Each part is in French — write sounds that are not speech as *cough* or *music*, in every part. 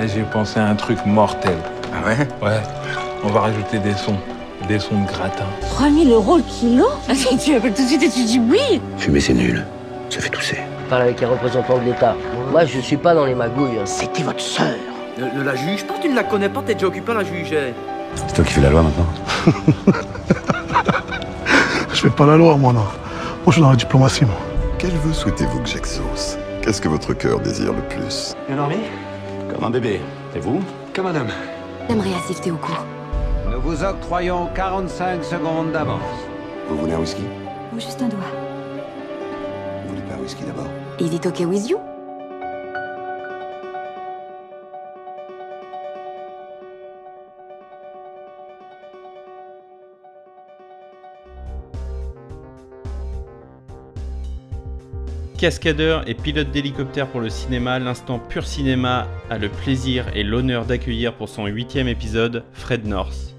Et j'ai pensé à un truc mortel. Ah ouais? Ouais, on va rajouter des sons. Des sons de gratin. 3000 euros le kilo? Tu appelles tout de suite et tu dis oui Fumer, c'est nul. Ça fait tousser. parle avec les représentants de l'État. Moi, je suis pas dans les magouilles. C'était votre sœur. Ne, ne la juge pas, tu ne la connais pas, t'es déjà occupé à la juger. C'est toi qui fais la loi maintenant *laughs* Je fais pas la loi, moi, non. Moi, je suis dans la diplomatie, moi. Quel vœu souhaitez-vous que j'exauce? Qu'est-ce que votre cœur désire le plus? Bien dormi Comme un bébé. Et vous Comme un homme. J'aimerais assister au cours. Nous vous octroyons 45 secondes d'avance. Vous voulez un whisky? Ou juste un doigt. Vous voulez pas un whisky d'abord? Is it okay with you? Cascadeur et pilote d'hélicoptère pour le cinéma, l'instant pur cinéma a le plaisir et l'honneur d'accueillir pour son huitième épisode Fred North.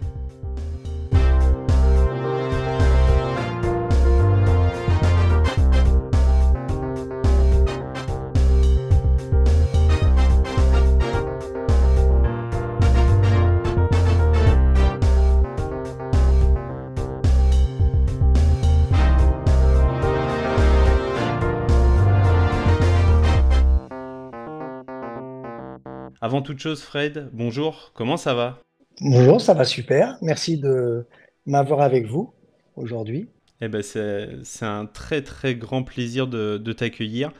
Avant toute chose, Fred, bonjour, comment ça va? Bonjour, ça va super. Merci de m'avoir avec vous aujourd'hui. Eh ben c'est un très très grand plaisir de, de t'accueillir.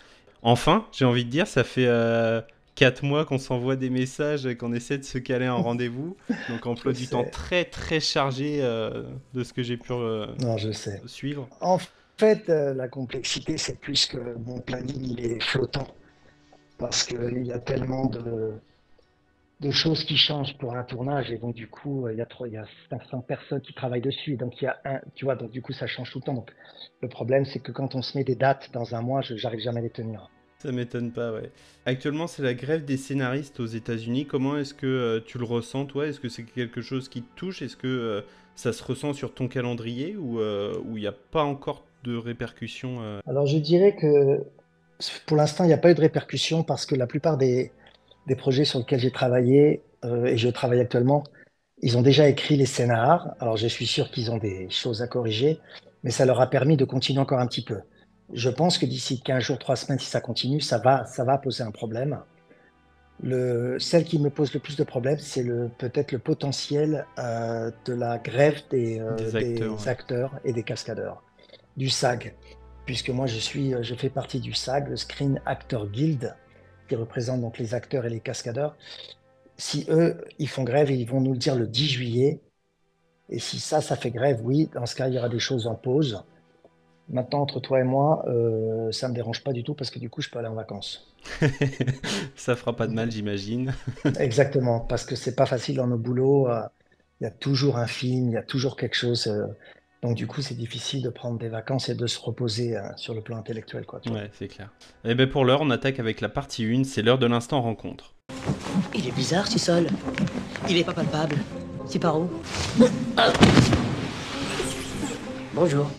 Enfin, j'ai envie de dire, ça fait euh, quatre mois qu'on s'envoie des messages et qu'on essaie de se caler un rendez-vous. Donc *laughs* emploi du sais. temps très très chargé euh, de ce que j'ai pu euh, Non, je sais. suivre. En fait, euh, la complexité, c'est plus que mon planning, il est flottant. Parce qu'il y a tellement de, de choses qui changent pour un tournage. Et donc, du coup, il y a trop, il y a 500 personnes qui travaillent dessus. Et donc, il y a un, tu vois, donc, du coup, ça change tout le temps. Donc, le problème, c'est que quand on se met des dates dans un mois, je j'arrive jamais à les tenir. Ça m'étonne pas, ouais. Actuellement, c'est la grève des scénaristes aux États-Unis. Comment est-ce que euh, tu le ressens, toi? Est-ce que c'est quelque chose qui te touche? Est-ce que euh, ça se ressent sur ton calendrier ou euh, il n'y a pas encore de répercussions euh? Alors, je dirais que pour l'instant, il n'y a pas eu de répercussions parce que la plupart des, des projets sur lesquels j'ai travaillé euh, et je travaille actuellement, ils ont déjà écrit les scénars. Alors, je suis sûr qu'ils ont des choses à corriger, mais ça leur a permis de continuer encore un petit peu. Je pense que d'ici 15 jours, 3 semaines, si ça continue, ça va, ça va poser un problème. Le, celle qui me pose le plus de problèmes, c'est le, peut-être le potentiel euh, de la grève des, euh, Des des acteurs, ouais. acteurs et des cascadeurs, du SAG, puisque moi je suis, je fais partie du SAG, le Screen Actor Guild, qui représente donc les acteurs et les cascadeurs. Si eux, ils font grève, ils vont nous le dire le 10 juillet. Et si ça, ça fait grève, oui, dans ce cas, il y aura des choses en pause. Maintenant, entre toi et moi, euh, ça me dérange pas du tout parce que du coup, je peux aller en vacances. *laughs* Ça fera pas de mal, j'imagine. *laughs* Exactement, parce que c'est pas facile dans nos boulots. euh, Il y a toujours un film, il y a toujours quelque chose. euh, donc du coup, c'est difficile de prendre des vacances et de se reposer euh, sur le plan intellectuel, quoi. tu vois. Ouais, c'est clair. Et ben pour l'heure, on attaque avec la partie 1, c'est l'heure de l'instant rencontre. Il est bizarre, ce sol. Il est pas palpable. C'est par où? Bonjour.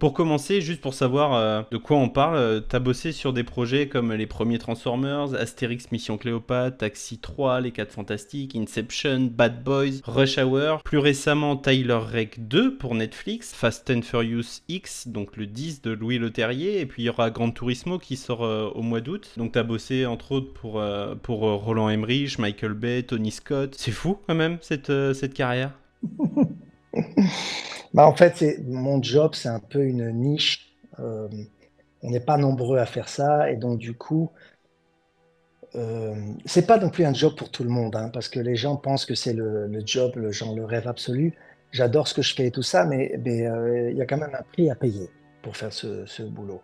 Pour commencer, juste pour savoir euh, de quoi on parle, euh, t'as bossé sur des projets comme les premiers Transformers, Astérix Mission Cléopâtre, Taxi 3, Les 4 Fantastiques, Inception, Bad Boys, Rush Hour, plus récemment Tyler Rake 2 pour Netflix, Fast and Furious X, donc le 10 de Louis Leterrier, et puis il y aura Gran Turismo qui sort euh, au mois d'août. Donc t'as bossé entre autres pour, euh, pour Roland Emmerich, Michael Bay, Tony Scott. C'est fou quand même cette carrière. *laughs* Bah, en fait, mon job, c'est un peu une niche. Euh, on n'est pas nombreux à faire ça. Et donc, du coup, euh, c'est pas non plus un job pour tout le monde, hein, parce que les gens pensent que c'est le, job, le genre le rêve absolu. J'adore ce que je fais et tout ça, mais euh, il y a quand même un prix à payer pour faire ce, boulot.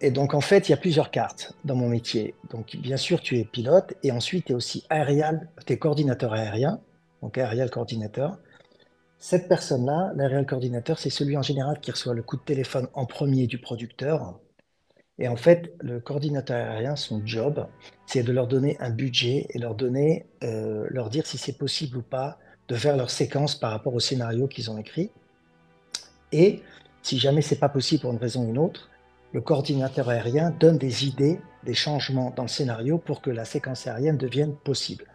Et donc, en fait, il y a plusieurs cartes dans mon métier. Donc, bien sûr, tu es pilote et ensuite, tu es aussi aérial, tu es coordinateur aérien, donc aérial coordinateur. Cette personne-là, l'aérial coordinateur, c'est celui en général qui reçoit le coup de téléphone en premier du producteur. Et en fait, le coordinateur aérien, son job, c'est de leur donner un budget et leur donner, euh, leur dire si c'est possible ou pas de faire leur séquence par rapport au scénario qu'ils ont écrit. Et si jamais c'est pas possible pour une raison ou une autre, le coordinateur aérien donne des idées, des changements dans le scénario pour que la séquence aérienne devienne possible.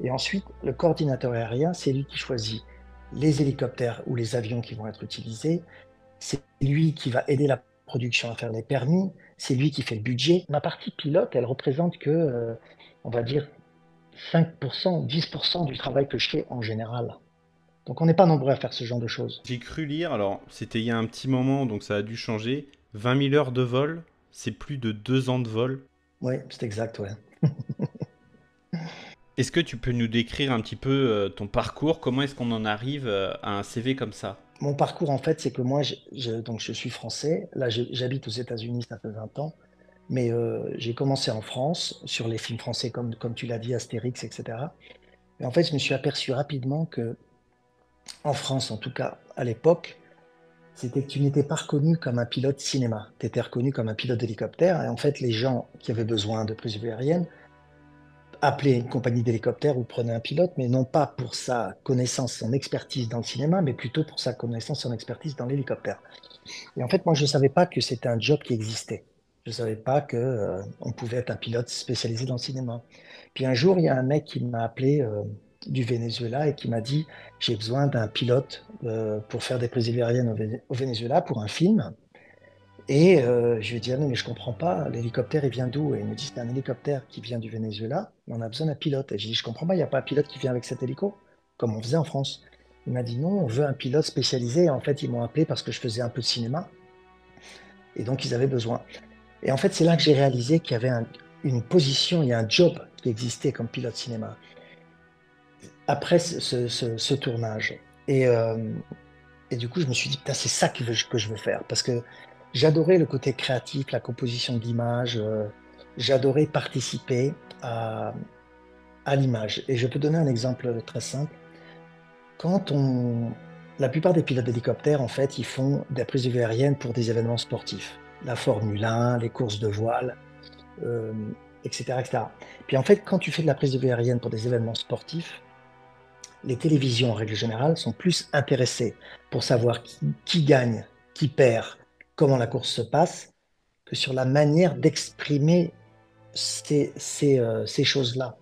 Et ensuite, le coordinateur aérien, c'est lui qui choisit les hélicoptères ou les avions qui vont être utilisés. C'est lui qui va aider la production à faire les permis. C'est lui qui fait le budget. Ma partie pilote, elle représente que, euh, on va dire, 5%, 10% du travail que je fais en général. Donc on n'est pas nombreux à faire ce genre de choses. J'ai cru lire, alors c'était il y a un petit moment, donc ça a dû changer, 20 000 heures de vol, c'est plus de deux ans de vol. Oui, c'est exact, ouais. *laughs* est-ce que tu peux nous décrire un petit peu euh, ton parcours? Comment est-ce qu'on en arrive euh, à un CV comme ça? Mon parcours, en fait, c'est que moi, je, donc je suis français. Là, j'habite aux États-Unis, ça fait 20 ans. Mais euh, j'ai commencé en France, sur les films français, comme, comme tu l'as dit, Astérix, etc. Et en fait, je me suis aperçu rapidement que, en France, en tout cas à l'époque, c'était que tu n'étais pas reconnu comme un pilote cinéma. Tu étais reconnu comme un pilote d'hélicoptère. Et en fait, les gens qui avaient besoin de prise aérienne appelaient une compagnie d'hélicoptère ou prenaient un pilote, mais non pas pour sa connaissance, son expertise dans le cinéma, mais plutôt pour sa connaissance, son expertise dans l'hélicoptère. Et en fait, moi, je ne savais pas que c'était un job qui existait. Je ne savais pas qu'on euh, pouvait être un pilote spécialisé dans le cinéma. Puis un jour, il y a un mec qui m'a appelé euh, du Venezuela et qui m'a dit j'ai besoin d'un pilote euh, pour faire des prises aériennes au, Venezuela pour un film. Et je lui ai dit ah non mais je comprends pas, l'hélicoptère il vient d'où? Et il me dit c'est un hélicoptère qui vient du Venezuela, mais on a besoin d'un pilote. Et j'ai dit je comprends pas, il n'y a pas un pilote qui vient avec cet hélico, comme on faisait en France. Il m'a dit non, on veut un pilote spécialisé. en fait, ils m'ont appelé parce que je faisais un peu de cinéma. Et donc, ils avaient besoin. Et en fait, c'est là que j'ai réalisé qu'il y avait une position, il y a un job qui existait comme pilote cinéma après ce, tournage. Et, euh, et, du coup, je me suis dit, c'est ça que, je veux faire. Parce que j'adorais le côté créatif, la composition d'images, euh, j'adorais participer à, l'image. Et je peux donner un exemple très simple. Quand on. La plupart des pilotes d'hélicoptères, en fait, ils font des prises aériennes pour des événements sportifs la Formule 1, les courses de voile, etc., euh, etc. Puis en fait, quand tu fais de la prise de vue aérienne pour des événements sportifs, les télévisions en règle générale sont plus intéressées pour savoir qui, gagne, qui perd, comment la course se passe, que sur la manière d'exprimer ces, euh, choses-là.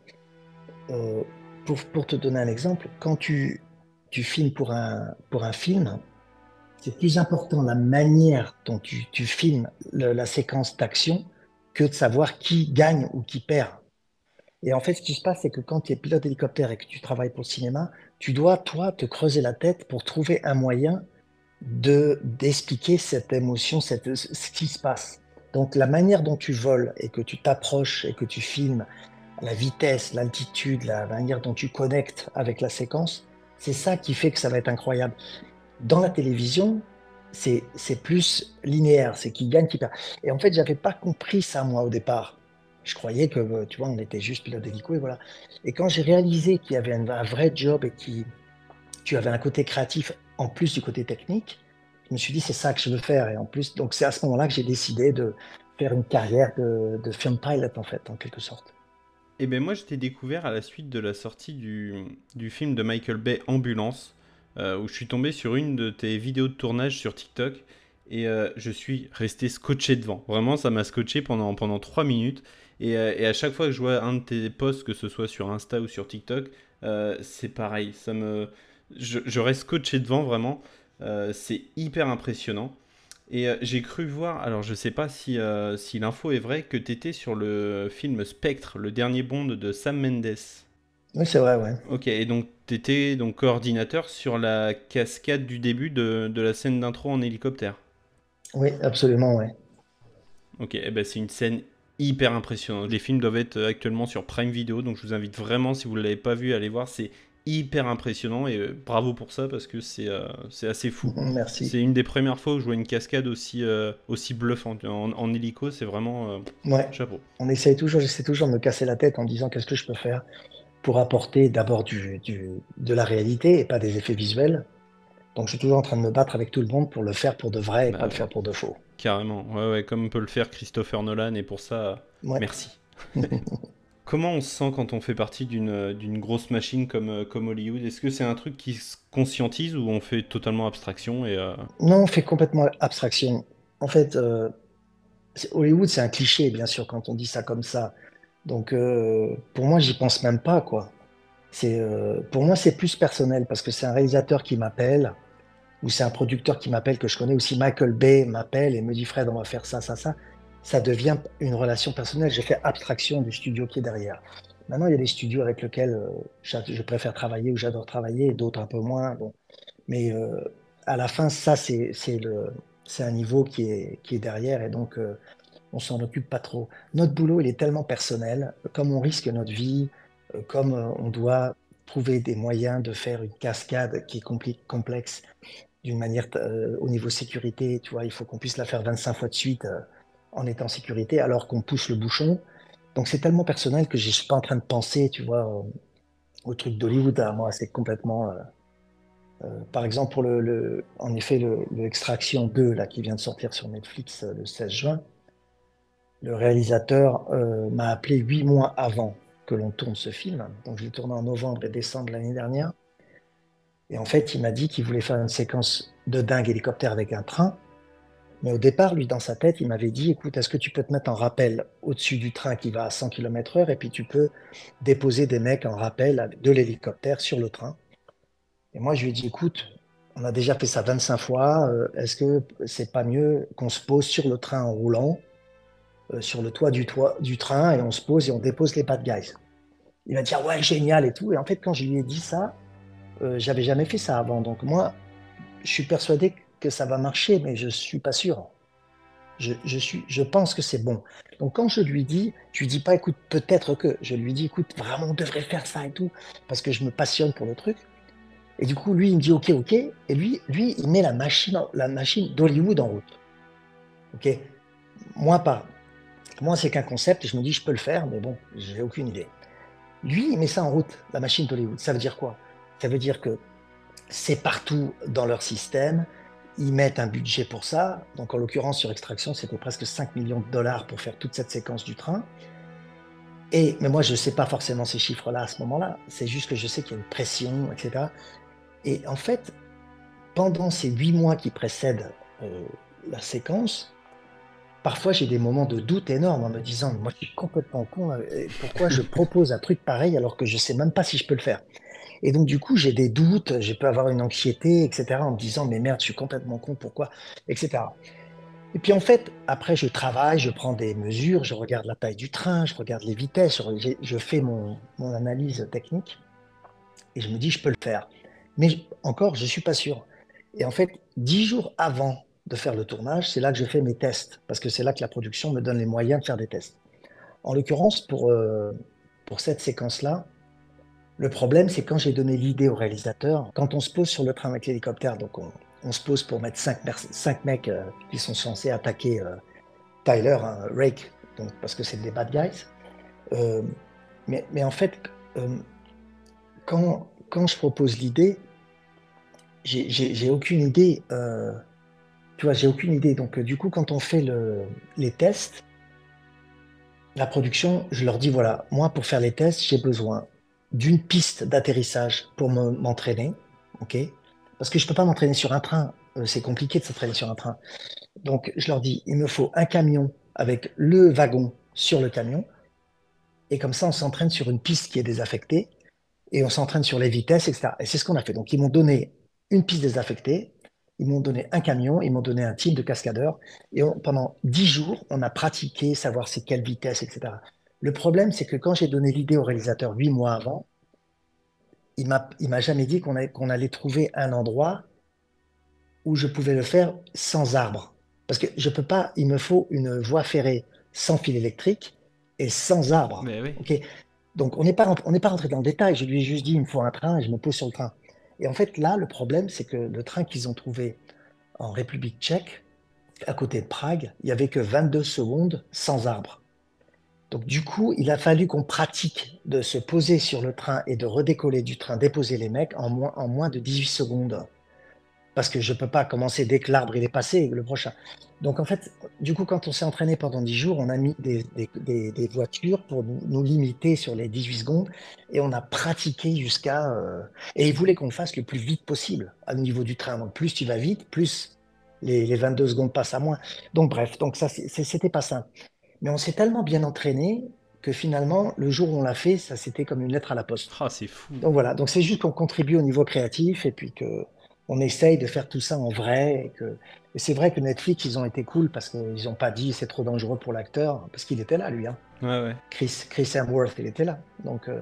Euh, pour, te donner un exemple, quand tu, tu filmes pour un, pour un film, c'est plus important la manière dont tu, filmes la séquence d'action que de savoir qui gagne ou qui perd. Et en fait, ce qui se passe, c'est que quand tu es pilote d'hélicoptère et que tu travailles pour le cinéma, tu dois, toi, te creuser la tête pour trouver un moyen de d'expliquer cette émotion, cette, ce qui se passe. Donc la manière dont tu voles et que tu t'approches et que tu filmes, la vitesse, l'altitude, la manière dont tu connectes avec la séquence, c'est ça qui fait que ça va être incroyable. Dans la télévision, c'est plus linéaire, c'est qui gagne, qui perd. Et en fait, j'avais pas compris ça, moi, au départ. Je croyais que, tu vois, on était juste pilote d'hélico et voilà. Et quand j'ai réalisé qu'il y avait un, vrai job et que tu avais un côté créatif en plus du côté technique, je me suis dit, c'est ça que je veux faire. Et en plus, donc c'est à ce moment-là que j'ai décidé de faire une carrière de, film pilot, en fait, en quelque sorte. Et eh bien moi, je t'ai découvert à la suite de la sortie du, du film de Michael Bay, Ambulance. Euh, où je suis tombé sur une de tes vidéos de tournage sur TikTok et euh, je suis resté scotché devant. Vraiment, ça m'a scotché pendant, pendant 3 minutes. Euh, et, à chaque fois que je vois un de tes posts, que ce soit sur Insta ou sur TikTok, c'est pareil. Ça me, je, reste scotché devant vraiment. c'est hyper impressionnant. Et j'ai cru voir, alors je sais pas si, si l'info est vraie, que tu étais sur le film Spectre, le dernier Bond de Sam Mendes. Oui, c'est vrai, ouais. Ok, et donc tu étais donc coordinateur sur la cascade du début de, de la scène d'intro en hélicoptère. Oui, absolument, ouais. Ok, eh ben c'est une scène hyper impressionnante. Les films doivent être actuellement sur Prime Video, donc je vous invite vraiment, si vous ne l'avez pas vu, à aller voir. C'est hyper impressionnant et euh, bravo pour ça parce que c'est euh, c'est assez fou. *laughs* Merci. C'est une des premières fois où je vois une cascade aussi, euh, aussi bluffante. En, en hélico, c'est vraiment ouais. chapeau. On essaye toujours, j'essaie toujours de me casser la tête en disant qu'est-ce que je peux faire pour apporter d'abord du, du, de la réalité et pas des effets visuels. Donc je suis toujours en train de me battre avec tout le monde pour le faire pour de vrai et bah pas le faire pour de faux. Carrément, ouais, ouais, comme peut le faire Christopher Nolan et pour ça, merci. *laughs* comment on se sent quand on fait partie d'une d'une grosse machine comme, comme Hollywood? Est-ce que c'est un truc qui se conscientise ou on fait totalement abstraction et Non, on fait complètement abstraction. En fait, Hollywood, c'est un cliché, bien sûr, quand on dit ça comme ça. Donc, pour moi, j'y pense même pas, quoi. C'est, pour moi, c'est plus personnel parce que c'est un réalisateur qui m'appelle ou c'est un producteur qui m'appelle que je connais aussi. Michael Bay m'appelle et me dit Fred, on va faire ça, ça, ça. Ça devient une relation personnelle. J'ai fait abstraction du studio qui est derrière. Maintenant, il y a des studios avec lesquels je préfère travailler ou j'adore travailler, d'autres un peu moins. Bon. Mais à la fin, ça, c'est, un niveau qui est, qui est derrière et donc on s'en occupe pas trop. Notre boulot, il est tellement personnel, comme on risque notre vie, euh, comme euh, on doit trouver des moyens de faire une cascade qui est complexe d'une manière euh, au niveau sécurité, tu vois, il faut qu'on puisse la faire 25 fois de suite en étant en sécurité alors qu'on pousse le bouchon. Donc c'est tellement personnel que je suis pas en train de penser, tu vois, au truc d'Hollywood. À moi, c'est complètement. par exemple, pour en effet, le, le, Extraction 2 là qui vient de sortir sur Netflix le 16 juin, le réalisateur m'a appelé huit mois avant que l'on tourne ce film. Donc je l'ai tourné en novembre et décembre l'année dernière. Et en fait, il m'a dit qu'il voulait faire une séquence de dingue hélicoptère avec un train. Mais au départ, lui, dans sa tête, il m'avait dit, écoute, est-ce que tu peux te mettre en rappel au-dessus du train qui va à 100 km heure et puis tu peux déposer des mecs en rappel de l'hélicoptère sur le train? Et moi, je lui ai dit, écoute, on a déjà fait ça 25 fois, euh, est-ce que c'est pas mieux qu'on se pose sur le train en roulant euh, sur le toit du, train et on se pose et on dépose les bad guys? Il va dire ouais génial et tout. Et en fait quand je lui ai dit ça, euh, j'avais jamais fait ça avant. Donc moi, je suis persuadé que ça va marcher, mais je suis pas sûr. Je, suis, je pense que c'est bon. Donc quand je lui dis, je lui dis pas écoute peut-être que, je lui dis écoute vraiment on devrait faire ça et tout parce que je me passionne pour le truc. Et du coup lui il me dit ok ok et lui lui il met la machine la machine d'Hollywood en route. Ok? Moi pas. Moi, c'est qu'un concept je me dis, je peux le faire, mais bon, j'ai aucune idée. Lui, il met ça en route, la machine d'Hollywood. Ça veut dire quoi? Ça veut dire que c'est partout dans leur système. Ils mettent un budget pour ça. Donc, en l'occurrence, sur Extraction, c'était presque 5 millions de dollars pour faire toute cette séquence du train. Et, mais moi, je ne sais pas forcément ces chiffres-là à ce moment-là. C'est juste que je sais qu'il y a une pression, etc. Et en fait, pendant ces huit mois qui précèdent euh, la séquence, parfois j'ai des moments de doute énormes en me disant moi je suis complètement con pourquoi je propose un truc pareil alors que je sais même pas si je peux le faire? Et donc du coup j'ai des doutes je peux avoir une anxiété etc en me disant mais merde je suis complètement con pourquoi etc et puis en fait après je travaille je prends des mesures je regarde la taille du train je regarde les vitesses je, fais mon, analyse technique et je me dis je peux le faire. Mais encore je suis pas sûr. Et en fait dix jours avant de faire le tournage, c'est là que je fais mes tests, parce que c'est là que la production me donne les moyens de faire des tests. En l'occurrence, pour, euh, pour cette séquence-là, le problème, c'est quand j'ai donné l'idée au réalisateur, quand on se pose sur le train avec l'hélicoptère, donc on, se pose pour mettre cinq, mecs euh, qui sont censés attaquer euh, Tyler, un Rake, donc, parce que c'est des bad guys. mais, mais, en fait, quand, je propose l'idée, j'ai aucune idée tu vois, j'ai aucune idée. Donc, euh, du coup, quand on fait le, les tests, la production, je leur dis voilà, moi, pour faire les tests, j'ai besoin d'une piste d'atterrissage pour m'entraîner. OK? Parce que je ne peux pas m'entraîner sur un train. Euh, c'est compliqué de s'entraîner sur un train. Donc, je leur dis il me faut un camion avec le wagon sur le camion. Et comme ça, on s'entraîne sur une piste qui est désaffectée. Et on s'entraîne sur les vitesses, etc. Et c'est ce qu'on a fait. Donc, ils m'ont donné une piste désaffectée, ils m'ont donné un camion, ils m'ont donné un team de cascadeurs. Et pendant dix jours, on a pratiqué, savoir c'est quelle vitesse, etc. Le problème, c'est que quand j'ai donné l'idée au réalisateur huit mois avant, il m'a, m'a jamais dit qu'on, allait trouver un endroit où je pouvais le faire sans arbre. Parce que je peux pas, il me faut une voie ferrée sans fil électrique et sans arbre. Donc on n'est pas, on n'est pas rentré dans le détail. Je lui ai juste dit, il me faut un train et je me pose sur le train. Et en fait, là, le problème, c'est que le train qu'ils ont trouvé en République tchèque, à côté de Prague, il n'y avait que 22 secondes sans arbre. Donc du coup, il a fallu qu'on pratique de se poser sur le train et de redécoller du train, déposer les mecs en moins, de 18 secondes. parce que je peux pas commencer dès que l'arbre est passé, le prochain. Donc en fait, du coup, quand on s'est entraîné pendant 10 jours, on a mis des, voitures pour nous, limiter sur les 18 secondes et on a pratiqué jusqu'à... euh, Et ils voulaient qu'on fasse le plus vite possible au niveau du train. Donc plus tu vas vite, plus les, les 22 secondes passent à moins. Donc bref, donc ça, c'était pas simple. Mais on s'est tellement bien entraîné que finalement, le jour où on l'a fait, ça c'était comme une lettre à la poste. Ah, c'est fou. Donc voilà, donc c'est juste qu'on contribue au niveau créatif et puis que on essaye de faire tout ça en vrai. Et, que... c'est vrai que Netflix, ils ont été cool parce qu'ils n'ont pas dit c'est trop dangereux pour l'acteur, parce qu'il était là, lui. Hein. Ouais, ouais. Chris, Chris Hemsworth, il était là. Donc euh,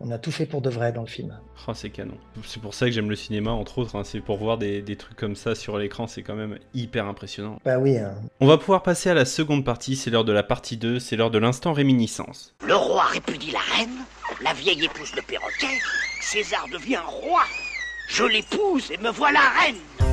on a tout fait pour de vrai dans le film. Oh, c'est canon. C'est pour ça que j'aime le cinéma, entre autres. hein. C'est pour voir des, des trucs comme ça sur l'écran, c'est quand même hyper impressionnant. Bah oui, hein. On va pouvoir passer à la seconde partie, c'est l'heure de la partie 2, c'est l'heure de l'instant réminiscence. Le roi répudie la reine, la vieille épouse le perroquet, César devient roi. Je l'épouse et me voilà reine.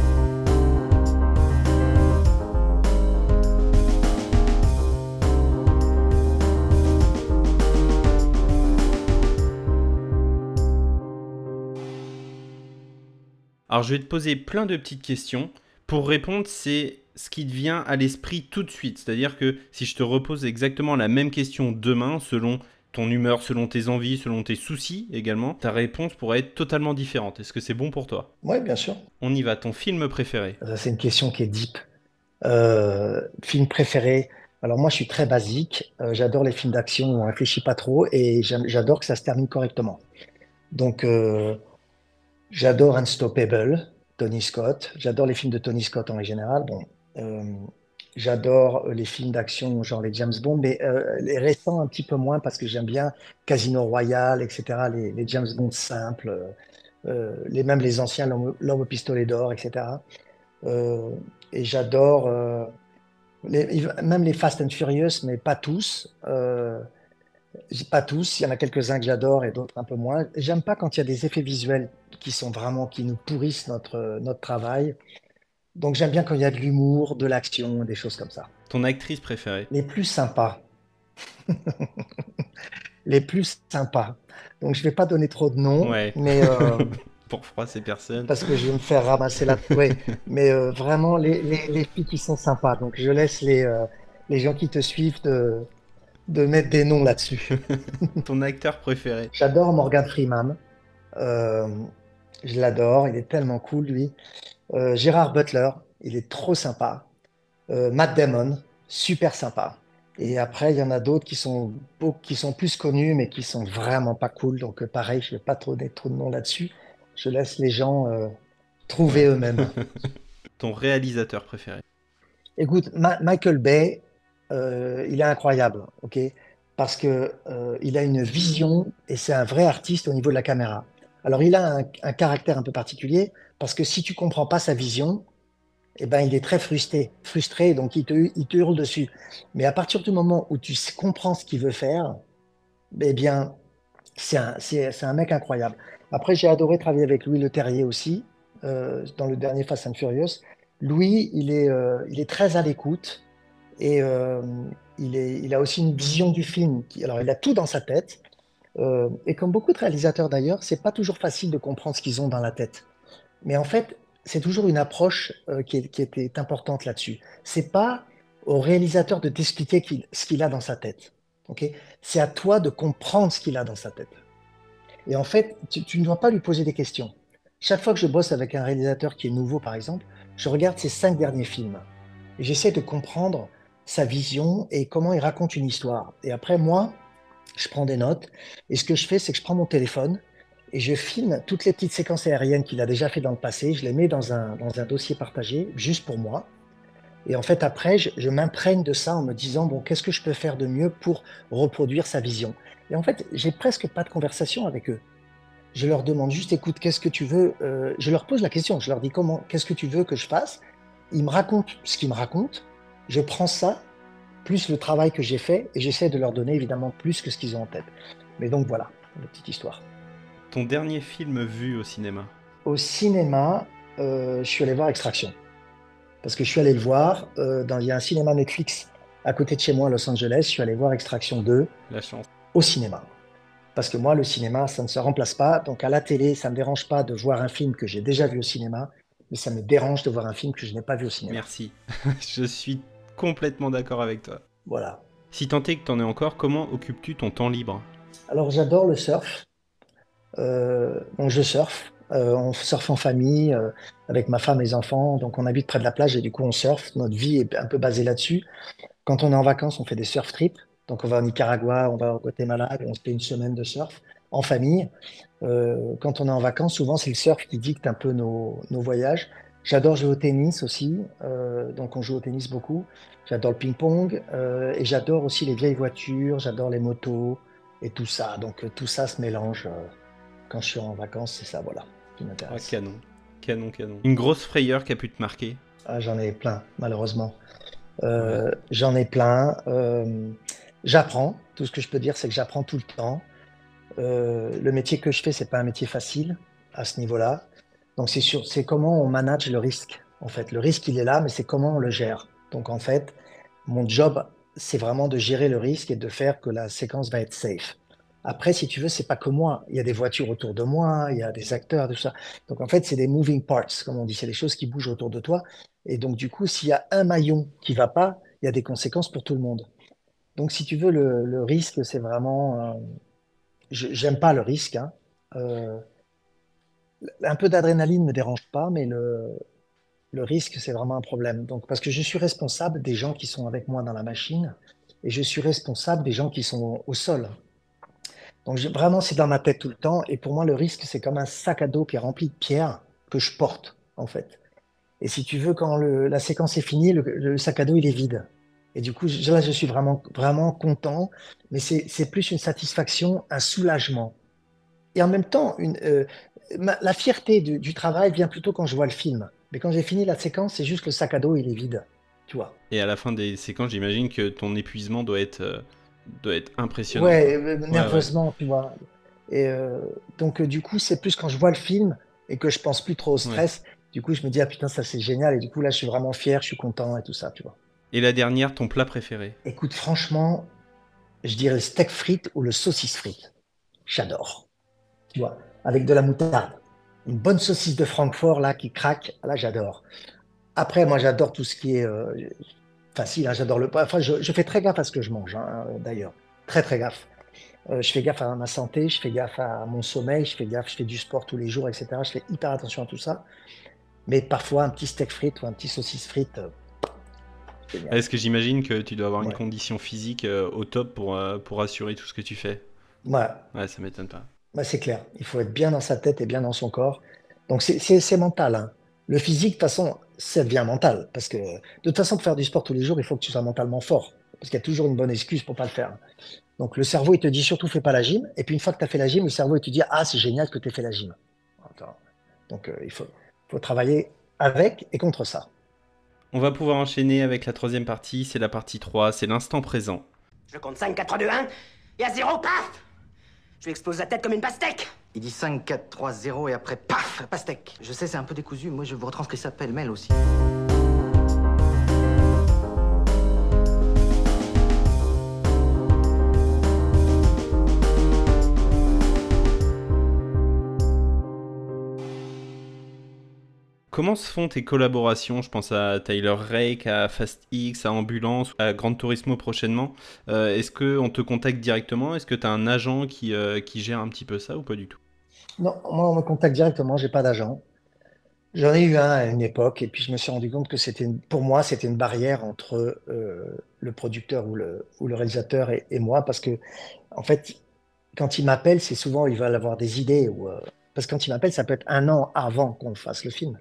Alors je vais te poser plein de petites questions. Pour répondre, c'est ce qui te vient à l'esprit tout de suite. C'est-à-dire que si je te repose exactement la même question demain, selon ton humeur, selon tes envies, selon tes soucis également, ta réponse pourrait être totalement différente. Est-ce que c'est bon pour toi? Oui, bien sûr. On y va, ton film préféré? C'est une question qui est deep. Euh, film préféré. Alors moi, je suis très basique. Euh, j'adore les films d'action où on réfléchit pas trop et j'adore que ça se termine correctement. Donc, euh, j'adore Unstoppable, Tony Scott. J'adore les films de Tony Scott en général. Bon, euh, j'adore les films d'action genre les James Bond, mais euh, les récents un petit peu moins parce que j'aime bien Casino Royale, etc. Les, James Bond simples, euh, les même les anciens, L'homme au pistolet d'or, etc. Euh, et j'adore même les Fast and Furious, mais pas tous. Euh, pas tous, il y en a quelques-uns que j'adore et d'autres un peu moins. J'aime pas quand il y a des effets visuels qui sont vraiment, qui nous pourrissent notre, notre travail. Donc j'aime bien quand il y a de l'humour, de l'action, des choses comme ça. Ton actrice préférée? Les plus sympas. *laughs* Les plus sympas. Donc je vais pas donner trop de noms, Ouais. mais euh, *laughs* Pour froisser personne. parce que je vais me faire ramasser la. Ouais, mais euh, vraiment les, les, les filles qui sont sympas. Donc je laisse les, euh, les gens qui te suivent de, de mettre des noms là-dessus. *laughs* Ton acteur préféré J'adore Morgan Freeman. Euh, je l'adore, il est tellement cool lui. Euh, Gérard Butler, il est trop sympa. Euh, Matt Damon, super sympa. Et après, il y en a d'autres qui sont, qui sont plus connus, mais qui sont vraiment pas cool. Donc pareil, je vais pas trop donner trop de noms là-dessus. Je laisse les gens trouver eux-mêmes. *laughs* Ton réalisateur préféré Écoute, Ma- Michael Bay, euh, il est incroyable, ok? Parce que euh, il a une vision et c'est un vrai artiste au niveau de la caméra. Alors, il a un, caractère un peu particulier parce que si tu comprends pas sa vision, eh ben, il est très frustré, frustré, donc il te, il te hurle dessus. Mais à partir du moment où tu comprends ce qu'il veut faire, eh bien, c'est un, un mec incroyable. Après, j'ai adoré travailler avec Louis Leterrier aussi, euh, dans le dernier Fast and Furious. Louis, il est, il est très à l'écoute et euh, il, a aussi une vision du film. Alors, il a tout dans sa tête. Euh, et comme beaucoup de réalisateurs d'ailleurs, c'est pas toujours facile de comprendre ce qu'ils ont dans la tête. Mais en fait, c'est toujours une approche euh, qui, est, importante là-dessus. C'est pas au réalisateur de t'expliquer ce qu'il a dans sa tête. ok? C'est à toi de comprendre ce qu'il a dans sa tête. Et en fait, tu, tu ne dois pas lui poser des questions. Chaque fois que je bosse avec un réalisateur qui est nouveau, par exemple, je regarde ses cinq derniers films. Et j'essaie de comprendre sa vision et comment il raconte une histoire. Et après, moi, je prends des notes. Et ce que je fais, c'est que je prends mon téléphone et je filme toutes les petites séquences aériennes qu'il a déjà fait dans le passé. Je les mets dans un, dans un dossier partagé, juste pour moi. Et en fait, après, je, m'imprègne de ça en me disant, bon, qu'est-ce que je peux faire de mieux pour reproduire sa vision? Et en fait, j'ai presque pas de conversation avec eux. Je leur demande juste, écoute, qu'est-ce que tu veux Euh, Je leur pose la question, je leur dis, comment, qu'est-ce que tu veux que je fasse? Ils me racontent ce qu'ils me racontent. Je prends ça, plus le travail que j'ai fait, et j'essaie de leur donner évidemment plus que ce qu'ils ont en tête. Mais donc voilà, la petite histoire. Ton dernier film vu au cinéma? Au cinéma, euh, je suis allé voir Extraction. Parce que je suis allé le voir, euh, dans, il y a un cinéma Netflix à côté de chez moi à Los Angeles, je suis allé voir Extraction 2 La chance. au cinéma. Parce que moi, le cinéma, ça ne se remplace pas. Donc à la télé, ça ne me dérange pas de voir un film que j'ai déjà vu au cinéma. mais ça me dérange de voir un film que je n'ai pas vu au cinéma. Merci. *laughs* je suis complètement d'accord avec toi. Voilà. Si tant est que t'en es encore, comment occupes-tu ton temps libre? Alors j'adore le surf. Euh, je surfe. Euh, on surfe en famille euh, avec ma femme et mes enfants. Donc on habite près de la plage et du coup on surfe. Notre vie est un peu basée là-dessus. Quand on est en vacances, on fait des surf trips. Donc on va au Nicaragua, on va au Guatemala, on se fait une semaine de surf en famille. Euh, quand on est en vacances, souvent c'est le surf qui dicte un peu nos, nos voyages. J'adore jouer au tennis aussi, euh, donc on joue au tennis beaucoup. J'adore le ping-pong euh, et j'adore aussi les vieilles voitures, j'adore les motos et tout ça. Donc euh, tout ça se mélange euh, quand je suis en vacances, c'est ça, voilà, qui Ah, m'intéresse. canon. Canon, canon. Une grosse frayeur qui a pu te marquer? Ah, j'en ai plein, malheureusement. Euh, J'en ai plein. Euh, j'apprends. Tout ce que je peux dire, c'est que j'apprends tout le temps. Euh, le métier que je fais, c'est pas un métier facile à ce niveau-là. Donc c'est sûr, c'est comment on manage le risque. En fait, le risque il est là, mais c'est comment on le gère. Donc en fait, mon job, c'est vraiment de gérer le risque et de faire que la séquence va être safe. Après, si tu veux, c'est pas que moi. Il y a des voitures autour de moi, il y a des acteurs, tout ça. Donc en fait, c'est des moving parts, comme on dit. C'est des choses qui bougent autour de toi. Et donc du coup, s'il y a un maillon qui va pas, il y a des conséquences pour tout le monde. Donc si tu veux, le, le risque, c'est vraiment. euh, je- J'aime pas le risque. hein. Euh, un peu d'adrénaline me dérange pas, mais le, le risque, c'est vraiment un problème. Donc, parce que je suis responsable des gens qui sont avec moi dans la machine et je suis responsable des gens qui sont au sol. Donc, vraiment, c'est dans ma tête tout le temps. Et pour moi, le risque, c'est comme un sac à dos qui est rempli de pierres que je porte, en fait. Et si tu veux, quand la séquence est finie, le, sac à dos, il est vide. Et du coup, là, je suis vraiment, vraiment content. Mais c'est plus une satisfaction, un soulagement. Et en même temps, une, euh, ma- la fierté du, du travail vient plutôt quand je vois le film. Mais quand j'ai fini la séquence, c'est juste le sac à dos, il est vide. Tu vois. Et à la fin des séquences, j'imagine que ton épuisement doit être, euh, doit être impressionnant. Ouais, euh, ouais. nerveusement, tu vois. Et euh, donc, du coup, c'est plus quand je vois le film et que je pense plus trop au stress. Du coup, je me dis, ah putain, ça c'est génial. Et du coup, là, je suis vraiment fier, je suis content et tout ça, tu vois. Et la dernière, ton plat préféré? Écoute, franchement, je dirais le steak frites ou le saucisse frites. J'adore. Tu vois, avec de la moutarde. Une bonne saucisse de Francfort, là, qui craque. Là, j'adore. Après, moi, j'adore tout ce qui est euh, facile. hein, j'adore le. Enfin, je, je fais très gaffe à ce que je mange, hein, d'ailleurs. Très, très gaffe. Euh, je fais gaffe à ma santé, je fais gaffe à mon sommeil, je fais gaffe, je fais du sport tous les jours, etc. Je fais hyper attention à tout ça. Mais parfois, un petit steak frites ou un petit saucisse frites, euh. Est-ce que j'imagine que tu dois avoir une condition physique euh, au top pour, euh, pour assurer tout ce que tu fais? Ouais, Ouais, ça m'étonne pas. Bah, c'est clair, il faut être bien dans sa tête et bien dans son corps. Donc c'est- mental. hein. Le physique, de toute façon, ça devient mental. Parce que de toute façon, pour faire du sport tous les jours, il faut que tu sois mentalement fort. Parce qu'il y a toujours une bonne excuse pour pas le faire. Donc le cerveau, il te dit surtout fais pas la gym. Et puis une fois que tu as fait la gym, le cerveau, il te dit ah, c'est génial que tu aies fait la gym. Attends. Donc euh, il faut, faut travailler avec et contre ça. On va pouvoir enchaîner avec la troisième partie, c'est la partie 3, c'est l'instant présent. Je compte 5, 4, 3, 2, 1, et à 0, paf Je lui explose la tête comme une pastèque Il dit 5, 4, 3, 0 et après, paf, pastèque. Je sais, c'est un peu décousu. Moi, je vous retranscris ça pêle-mêle aussi. Comment se font tes collaborations? Je pense à Tyler Rake, à Fast X, à Ambulance, à Gran Turismo prochainement. Euh, Est-ce qu'on te contacte directement? Est-ce que tu as un agent qui, euh, qui gère un petit peu ça ou pas du tout? Non, moi, on me contacte directement, j'ai pas d'agent. J'en ai eu un à une époque, et puis je me suis rendu compte que c'était, pour moi, c'était une barrière entre euh, le producteur ou le, réalisateur et, moi, parce que, en fait, quand il m'appelle, c'est souvent, ils veulent avoir des idées, ou, parce que quand il m'appelle, ça peut être un an avant qu'on fasse le film.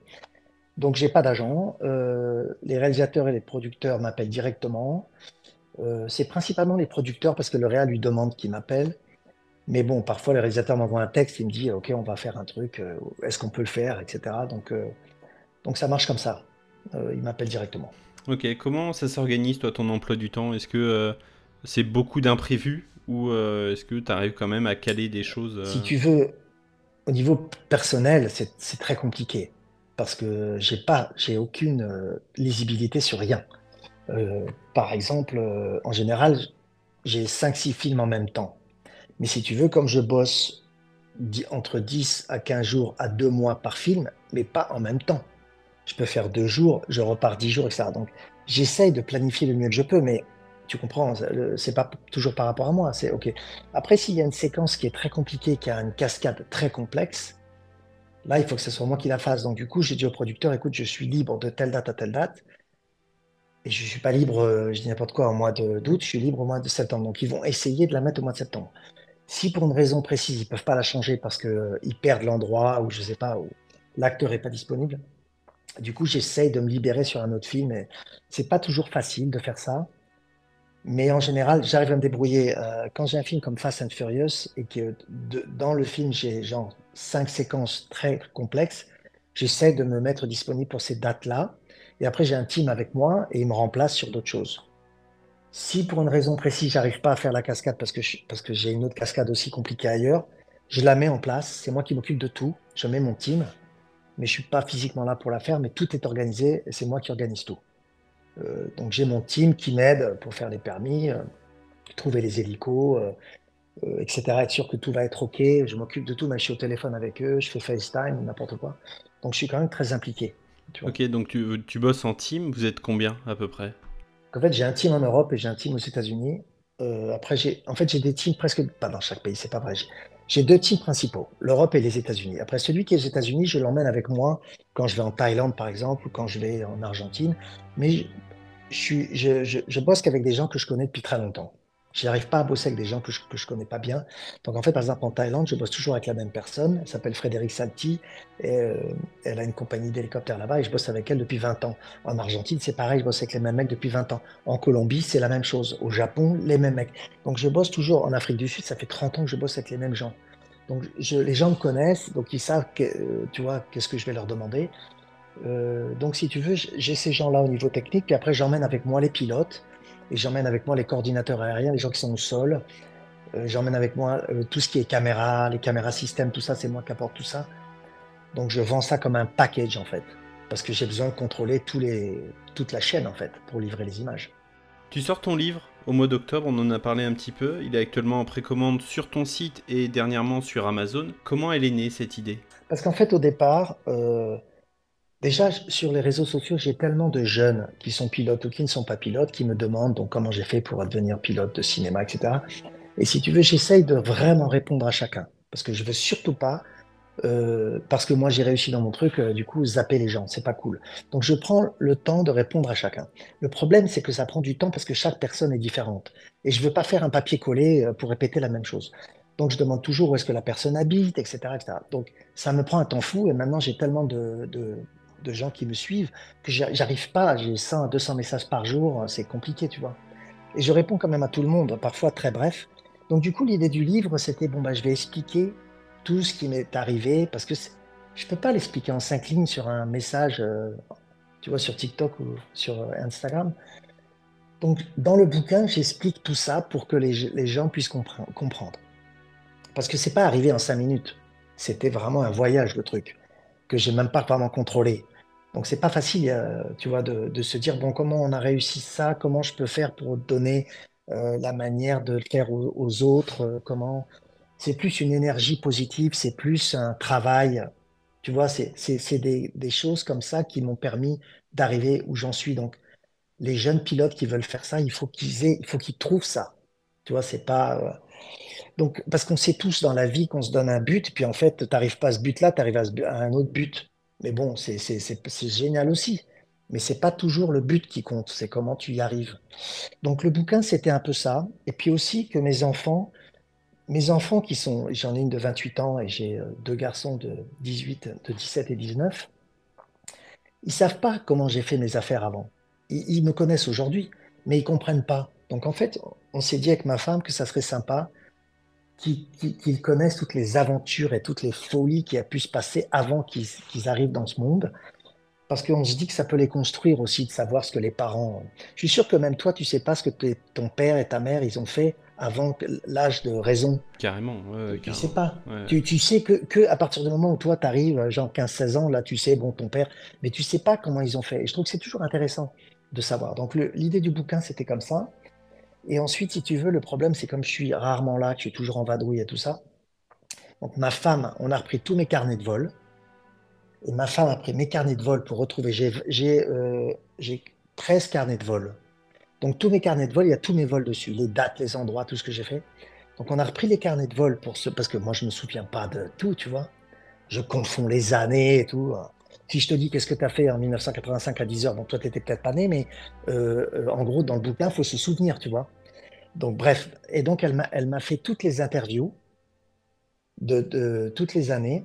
Donc, j'ai pas d'agent. Euh, les réalisateurs et les producteurs m'appellent directement. Euh, c'est principalement les producteurs, parce que le réal lui demande qu'il m'appelle. Mais bon, parfois, le réalisateur m'envoie un texte, il me dit, OK, on va faire un truc, euh, est-ce qu'on peut le faire, etc. Donc, euh, donc ça marche comme ça. Il m'appelle directement. Ok, comment ça s'organise toi ton emploi du temps? Est-ce que c'est beaucoup d'imprévus ou est-ce que tu arrives quand même à caler des choses Si tu veux, au niveau personnel, c'est très compliqué parce que j'ai pas, j'ai aucune euh, lisibilité sur rien. Euh, par exemple, euh, en général, j'ai 5-6 films en même temps. Mais si tu veux, comme je bosse entre 10 à 15 jours à 2 mois par film, mais pas en même temps. je peux faire deux jours, je repars dix jours, etc. Donc, j'essaye de planifier le mieux que je peux, mais tu comprends, c'est pas toujours par rapport à moi. C'est OK. Après, s'il y a une séquence qui est très compliquée, qui a une cascade très complexe, là, il faut que ce soit moi qui la fasse. Donc, du coup, j'ai dit au producteur écoute, je suis libre de telle date à telle date. Et je ne suis pas libre, euh, je dis n'importe quoi, au mois d'août, je suis libre au mois de septembre. Donc, ils vont essayer de la mettre au mois de septembre. Si pour une raison précise, ils ne peuvent pas la changer parce qu'ils euh, perdent l'endroit ou je ne sais pas, ou l'acteur n'est pas disponible, du coup, j'essaye de me libérer sur un autre film. Et c'est pas toujours facile de faire ça. Mais en général, j'arrive à me débrouiller. Euh, quand j'ai un film comme Fast and Furious et que dans le film, j'ai genre cinq séquences très complexes, j'essaie de me mettre disponible pour ces dates-là. Et après, j'ai un team avec moi et il me remplace sur d'autres choses. Si pour une raison précise, j'arrive pas à faire la cascade parce que, j'ai une autre cascade aussi compliquée ailleurs, je la mets en place. C'est moi qui m'occupe de tout. Je mets mon team, mais je suis pas physiquement là pour la faire. Mais tout est organisé et c'est moi qui organise tout. Euh, donc j'ai mon team qui m'aide pour faire les permis, euh, trouver les hélicos, euh, etc. Être sûr que tout va être OK. Je m'occupe de tout, mais je suis au téléphone avec eux, je fais FaceTime, n'importe quoi. Donc je suis quand même très impliqué. ok, donc tu, tu, bosses en team, vous êtes combien à peu près? En fait, j'ai un team en Europe et j'ai un team aux États-Unis. après, j'ai en fait, j'ai des teams presque pas dans chaque pays, c'est pas vrai. J'ai deux teams principaux, l'Europe et les États-Unis. Après, celui qui est aux États-Unis, je l'emmène avec moi quand je vais en Thaïlande, par exemple, ou quand je vais en Argentine. Mais je, je, je, bosse qu'avec des gens que je connais depuis très longtemps. Je n'arrive pas à bosser avec des gens que je ne connais pas bien. Donc, en fait, par exemple, en Thaïlande, je bosse toujours avec la même personne. Elle s'appelle Frédéric Salti. Et, euh, elle a une compagnie d'hélicoptères là-bas et je bosse avec elle depuis 20 ans. En Argentine, c'est pareil, je bosse avec les mêmes mecs depuis 20 ans. En Colombie, c'est la même chose. Au Japon, les mêmes mecs. Donc, je bosse toujours en Afrique du Sud. Ça fait 30 ans que je bosse avec les mêmes gens. Donc, je, les gens me connaissent, donc ils savent, que, euh, tu vois, qu'est-ce que je vais leur demander. Euh, donc, si tu veux, j'ai ces gens-là au niveau technique, puis après, j'emmène avec moi les pilotes, et j'emmène avec moi les coordinateurs aériens, les gens qui sont au sol. Euh, j'emmène avec moi euh, tout ce qui est caméra, les caméras système, tout ça, c'est moi qui apporte tout ça. Donc, je vends ça comme un package, en fait, parce que j'ai besoin de contrôler tous les, toute la chaîne, en fait, pour livrer les images. Tu sors ton livre au mois d'octobre, on en a parlé un petit peu. Il est actuellement en précommande sur ton site et dernièrement sur Amazon. Comment elle est née cette idée? Parce qu'en fait, au départ, Déjà, sur les réseaux sociaux, j'ai tellement de jeunes qui sont pilotes ou qui ne sont pas pilotes qui me demandent comment j'ai fait pour devenir pilote de cinéma, etc. Et si tu veux, j'essaye de vraiment répondre à chacun. Parce que je veux surtout pas, euh, parce que moi j'ai réussi dans mon truc, euh, du coup, zapper les gens. C'est pas cool. Donc je prends le temps de répondre à chacun. Le problème, c'est que ça prend du temps parce que chaque personne est différente. Et je veux pas faire un papier collé euh, pour répéter la même chose. Donc je demande toujours où est-ce que la personne habite, etc.. Donc ça me prend un temps fou et maintenant j'ai tellement de gens qui me suivent que j'arrive pas, j'ai 100 à 200 messages par jour, c'est compliqué, tu vois. Et je réponds quand même à tout le monde, parfois très bref. Donc du coup, l'idée du livre, c'était, bon, bah, je vais expliquer tout ce qui m'est arrivé, parce que je peux pas l'expliquer en cinq lignes sur un message, euh, tu vois, sur TikTok ou sur Instagram. Donc dans le bouquin, j'explique tout ça pour que les, les gens puissent comprendre. Parce que c'est pas arrivé en cinq minutes. C'était vraiment un voyage, le truc que j'ai même pas vraiment contrôlé. Donc c'est pas facile, euh, tu vois, de, se dire bon comment on a réussi ça, comment je peux faire pour donner euh, la manière de le faire aux, autres, euh, comment? C'est plus une énergie positive, c'est plus un travail. Tu vois, c'est des, choses comme ça qui m'ont permis d'arriver où j'en suis. Donc les jeunes pilotes qui veulent faire ça, il faut qu'ils aient, il faut qu'ils trouvent ça. Tu vois, c'est donc, parce qu'on sait tous dans la vie qu'on se donne un but, puis en fait, tu n'arrives pas à ce but-là, tu arrives à, un autre but. Mais bon, c'est génial aussi. Mais c'est pas toujours le but qui compte, c'est comment tu y arrives. Donc le bouquin, c'était un peu ça. Et puis aussi que mes enfants, mes enfants qui sont, j'en ai une de 28 ans et j'ai euh, deux garçons de 18, de 17 et 19, ils savent pas comment j'ai fait mes affaires avant. Ils, ils me connaissent aujourd'hui, mais ils comprennent pas. Donc en fait, on s'est dit avec ma femme que ça serait sympa qu'ils connaissent toutes les aventures et toutes les folies qui a pu se passer avant qu'ils arrivent dans ce monde. Parce qu'on se dit que ça peut les construire aussi, de savoir ce que les parents. Je suis sûr que même toi, tu sais pas ce que ton père et ta mère, ils ont fait avant l'âge de raison. Carrément, ouais, Tu sais pas. Tu, tu, sais que, que, à partir du moment où toi, tu arrives, genre 15-16 ans, là, tu sais, bon, ton père, mais tu sais pas comment ils ont fait. Et je trouve que c'est toujours intéressant de savoir. Donc, l'idée du bouquin, c'était comme ça. Et ensuite, si tu veux, le problème, c'est comme je suis rarement là, que je suis toujours en vadrouille et tout ça. Donc, ma femme, on a repris tous mes carnets de vol. Et ma femme a pris mes carnets de vol pour retrouver. J'ai euh, j'ai 13 carnets de vol. Donc tous mes carnets de vol, il y a tous mes vols dessus, les dates, les endroits, tout ce que j'ai fait. Donc on a repris les carnets de vol pour ce, parce que moi je me souviens pas de tout, tu vois. Je confonds les années et tout. Si je te dis qu'est-ce que tu as fait en 1985 à 10 heures, donc toi tu étais peut-être pas né, mais euh, euh, en gros dans le bouquin, faut se souvenir, tu vois. Donc bref, et donc elle m'a, fait toutes les interviews de, toutes les années,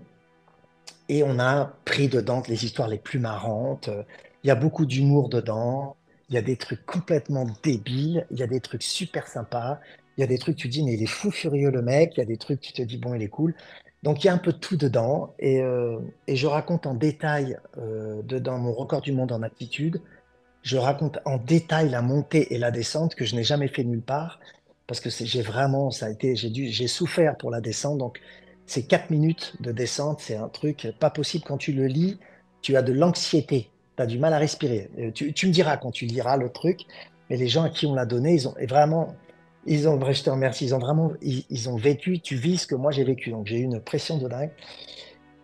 et on a pris dedans les histoires les plus marrantes. Il y a beaucoup d'humour dedans. Il y a des trucs complètement débiles. Il y a des trucs super sympas. Il y a des trucs, tu dis, mais il est fou furieux le mec. Il y a des trucs, tu te dis, bon, il est cool. Donc il y a un peu tout dedans. Et, euh, je raconte en détail euh, dedans mon record du monde en aptitude. Je raconte en détail la montée et la descente que je n'ai jamais fait nulle part. Parce que j'ai vraiment, ça a été, j'ai dû, j'ai souffert pour la descente. Donc ces quatre minutes de descente, c'est un truc pas possible. Quand tu le lis, tu as de l'anxiété. Tu as du mal à respirer. Euh, Tu, tu me diras quand tu liras le truc. Mais les gens à qui on l'a donné, ils ont et vraiment, ils ont, je te remercie, ils ont vraiment, ils, ils ont vécu, tu vis ce que moi j'ai vécu. Donc j'ai eu une pression de dingue.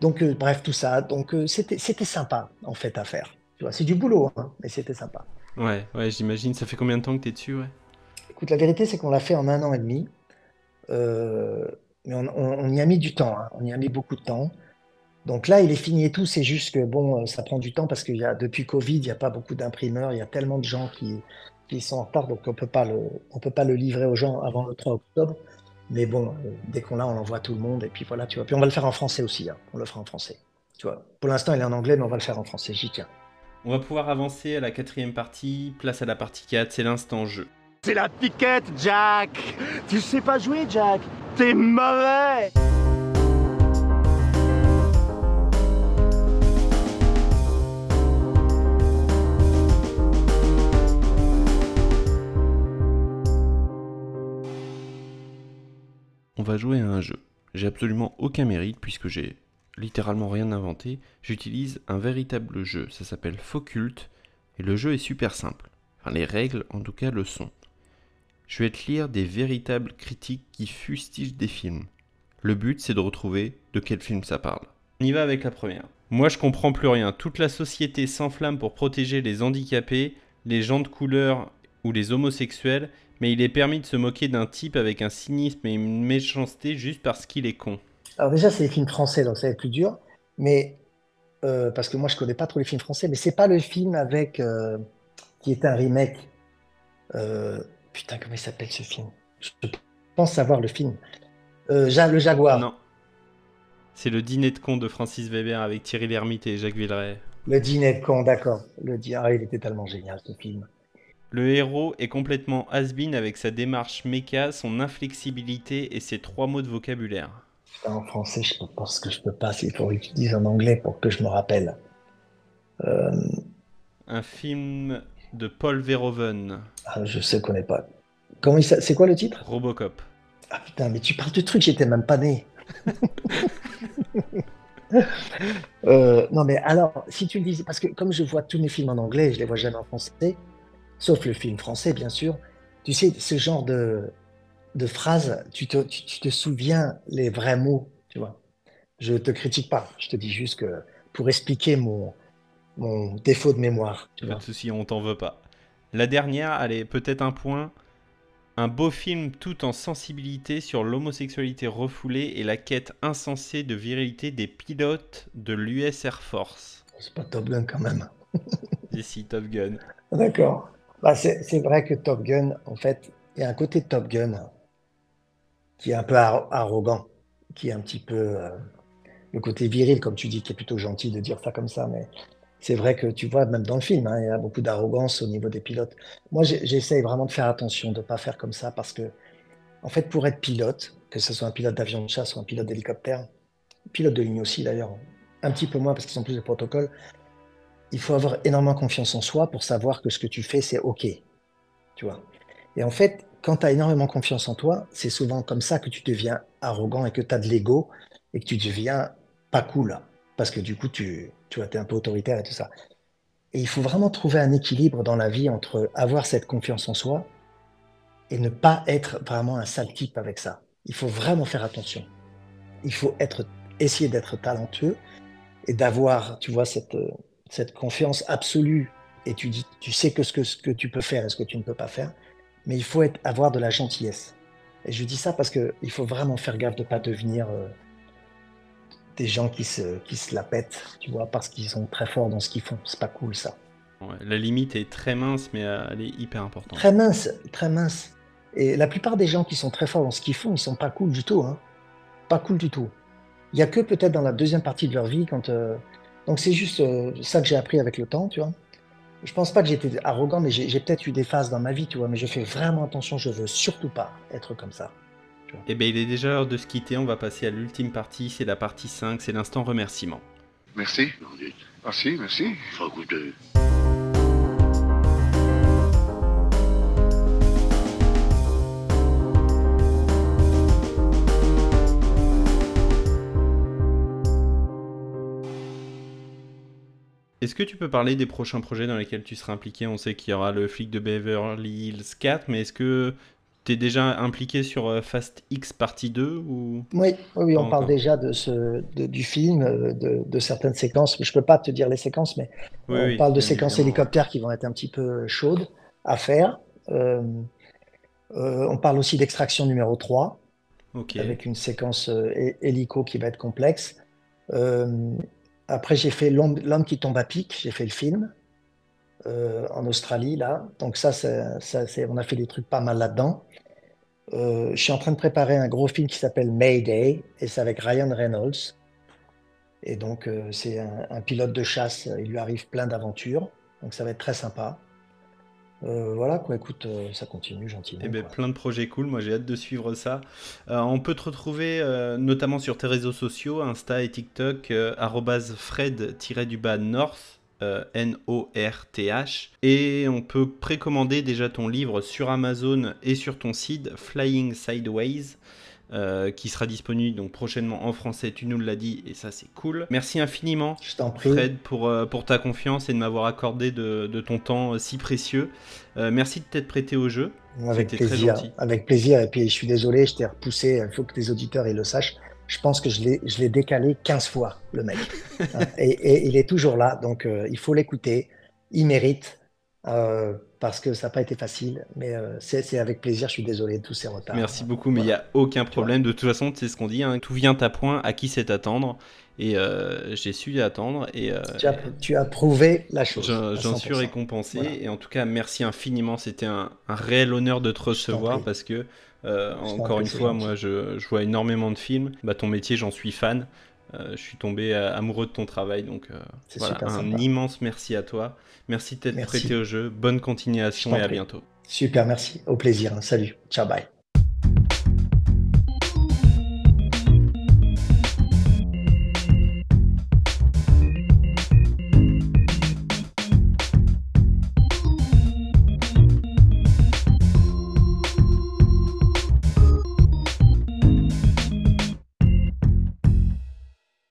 Donc euh, bref, tout ça. Donc euh, c'était, c'était sympa en fait à faire. Tu vois, c'est du boulot, hein, mais c'était sympa. Ouais, ouais, j'imagine. Ça fait combien de temps que t'es dessus, ouais? Écoute, la vérité, c'est qu'on l'a fait en un an et demi. Euh, mais on, on- on y a mis du temps, hein. On y a mis beaucoup de temps. Donc là, il est fini et tout. C'est juste que bon, euh, ça prend du temps parce y a depuis Covid, il n'y a pas beaucoup d'imprimeurs. Il y a tellement de gens qui, qui sont en retard, donc on on peut pas le livrer aux gens avant le 3 octobre. Mais bon, euh, dès qu'on l'a, on l'envoie à tout le monde. Et puis voilà, tu vois. Puis on va le faire en français aussi. hein. On le fera en français. Tu vois. Pour l'instant, il est en anglais, mais on va le faire en français. J'y tiens. On va pouvoir avancer à la quatrième partie. Place à la partie 4, c'est l'instant jeu. C'est la piquette, Jack Tu sais pas jouer, Jack T'es mauvais On va jouer à un jeu. J'ai absolument aucun mérite puisque j'ai littéralement rien inventé. J'utilise un véritable jeu. Ça s'appelle Focult et le jeu est super simple. Les règles, en tout cas, le sont. Je vais te lire des véritables critiques qui fustigent des films. Le but, c'est de retrouver de quel film ça parle. On y va avec la première. Moi, je comprends plus rien. Toute la société s'enflamme pour protéger les handicapés, les gens de couleur ou les homosexuels, mais il est permis de se moquer d'un type avec un cynisme et une méchanceté juste parce qu'il est con. Alors déjà, c'est les films français, donc ça va être plus dur. Mais euh, parce que moi, je connais pas trop les films français, mais c'est pas le film avec euh, qui est un remake. Euh, putain, comment il s'appelle ce film? Je pense savoir le film. Ja- le Jaguar. Non. C'est le dîner de con de Francis Weber avec Thierry Lhermitte et Jacques Villeray. Le dîner de con, d'accord. Le dîner, ah, il était tellement génial ce film. Le héros est complètement has-been avec sa démarche méca, son inflexibilité et ses trois mots de vocabulaire. Putain, en français, je pense que je peux pas. Il faudrait que tu dises en anglais pour que je me rappelle. Euh, Un film de Paul Verhoeven, ah, je sais qu'on n'est pas. Comment il s'a- C'est quoi le titre? Robocop. Ah putain, mais tu parles de trucs, j'étais même pas né. *laughs* Euh, non, mais alors, si tu le disais, parce que comme je vois tous mes films en anglais, je les vois jamais en français, sauf le film français, bien sûr, tu sais, ce genre de, de phrases, tu te, tu, tu te souviens les vrais mots, tu vois. Je te critique pas, je te dis juste que pour expliquer mon, mon défaut de mémoire, tu Pas vois. de soucis, on t'en veut pas. La dernière, allez, peut-être un point. Un beau film tout en sensibilité sur l'homosexualité refoulée et la quête insensée de virilité des pilotes de l'US Air Force. C'est pas Top Gun quand même. *laughs* Ici, Top Gun. D'accord. Bah, c'est vrai que Top Gun, en fait, il y a un côté Top Gun qui est un peu arro- arrogant, qui est un petit peu euh, le côté viril, comme tu dis, qui est plutôt gentil de dire ça comme ça, mais c'est vrai que tu vois, même dans le film, hein, il y a beaucoup d'arrogance au niveau des pilotes. Moi, j'essaye vraiment de faire attention, de ne pas faire comme ça, parce que, en fait, pour être pilote, que ce soit un pilote d'avion de chasse ou un pilote d'hélicoptère, pilote de ligne aussi d'ailleurs, un petit peu moins parce qu'ils ont plus de protocoles, il faut avoir énormément confiance en soi pour savoir que ce que tu fais, c'est OK. Tu vois. Et en fait, quand tu as énormément confiance en toi, c'est souvent comme ça que tu deviens arrogant et que tu as de l'ego et que tu deviens pas cool. Parce que du coup, tu, tu vois, es un peu autoritaire et tout ça. Et il faut vraiment trouver un équilibre dans la vie entre avoir cette confiance en soi et ne pas être vraiment un sale type avec ça. Il faut vraiment faire attention. Il faut être, essayer d'être talentueux et d'avoir, tu vois, cette, cette confiance absolue. Et tu, dis, tu sais que ce, que ce que tu peux faire et ce que tu ne peux pas faire. Mais il faut être, avoir de la gentillesse. Et je dis ça parce qu'il faut vraiment faire gaffe de ne pas devenir euh, des gens qui se, qui se la pètent, tu vois, parce qu'ils sont très forts dans ce qu'ils font. C'est pas cool ça. Ouais, la limite est très mince, mais euh, elle est hyper importante. Très mince, très mince. Et la plupart des gens qui sont très forts dans ce qu'ils font, ils sont pas cool du tout. Hein. Pas cool du tout. Il y a que peut-être dans la deuxième partie de leur vie quand. euh, Donc c'est juste euh, ça que j'ai appris avec le temps, tu vois. Je pense pas que j'étais arrogant, mais j'ai peut-être eu des phases dans ma vie, tu vois. Mais je fais vraiment attention. Je veux surtout pas être comme ça. Et ben il est déjà l'heure de se quitter, on va passer à l'ultime partie, c'est la partie 5, c'est l'instant remerciement. Merci. Merci, merci. Faut goûter. Est-ce que tu peux parler des prochains projets dans lesquels tu seras impliqué? On sait qu'il y aura le flic de Beverly Hills 4, mais est-ce que tu es déjà impliqué sur euh, Fast X partie 2 ou... Oui, oui, on parle déjà de ce, de- du film, euh, de, de certaines séquences. Je peux pas te dire les séquences, mais Oui, on oui, parle de séquences évidemment. hélicoptères qui vont être un petit peu chaudes à faire. Euh, euh, on parle aussi d'extraction numéro 3, Ok. avec une séquence hé- hélico qui va être complexe. Euh, après, j'ai fait L'homme qui tombe à pic, j'ai fait le film euh, en Australie, là. Donc ça, on a fait des trucs pas mal là-dedans. Euh, je suis en train de préparer un gros film qui s'appelle Mayday, et c'est avec Ryan Reynolds. Et donc, euh, c'est un pilote de chasse, il lui arrive plein d'aventures, donc ça va être très sympa. Euh, voilà, quoi, écoute, euh, ça continue gentiment. Eh ben, quoi. plein de projets cool, moi j'ai hâte de suivre ça. Euh, on peut te retrouver notamment sur tes réseaux sociaux, Insta et TikTok, fred-north, N-O-R-T-H. Et on peut précommander déjà ton livre sur Amazon et sur ton site, Flying Sideways. Euh, qui sera disponible donc prochainement en français, tu nous l'as dit, et ça c'est cool. Merci infiniment, Je prie. Fred, pour, euh, pour ta confiance et de m'avoir accordé de, de ton temps euh, si précieux. Euh, merci de t'être prêté au jeu. Avec C'était très plaisir, gentil. avec plaisir. Et puis, je suis désolé, je t'ai repoussé. Il faut que les auditeurs ils le sachent. Je pense que je l'ai, je l'ai décalé 15 fois, le mec. *laughs* Et, et il est toujours là. Donc, il faut l'écouter. Il mérite. Euh, parce que ça n'a pas été facile. Mais euh, c'est, avec plaisir. Je suis désolé de tous ces retards. Merci beaucoup, mais il n'y a aucun problème. De toute façon, c'est ce qu'on dit, hein, tout vient à point, à qui c'est attendre. Et euh, j'ai su attendre. Et Tu as, tu as prouvé la chose. j'en suis 100%. récompensé. Voilà. Et en tout cas, merci infiniment. C'était un, un réel honneur de te recevoir parce que, encore une fois, moi, je, je vois énormément de films. Bah, ton métier, j'en suis fan. Euh, je suis tombé euh, amoureux de ton travail. Donc, euh, voilà, un sympa. immense merci à toi. Merci de t'être prêté au jeu. Bonne continuation et à bientôt. Super, merci. Au plaisir. Salut. Ciao, bye.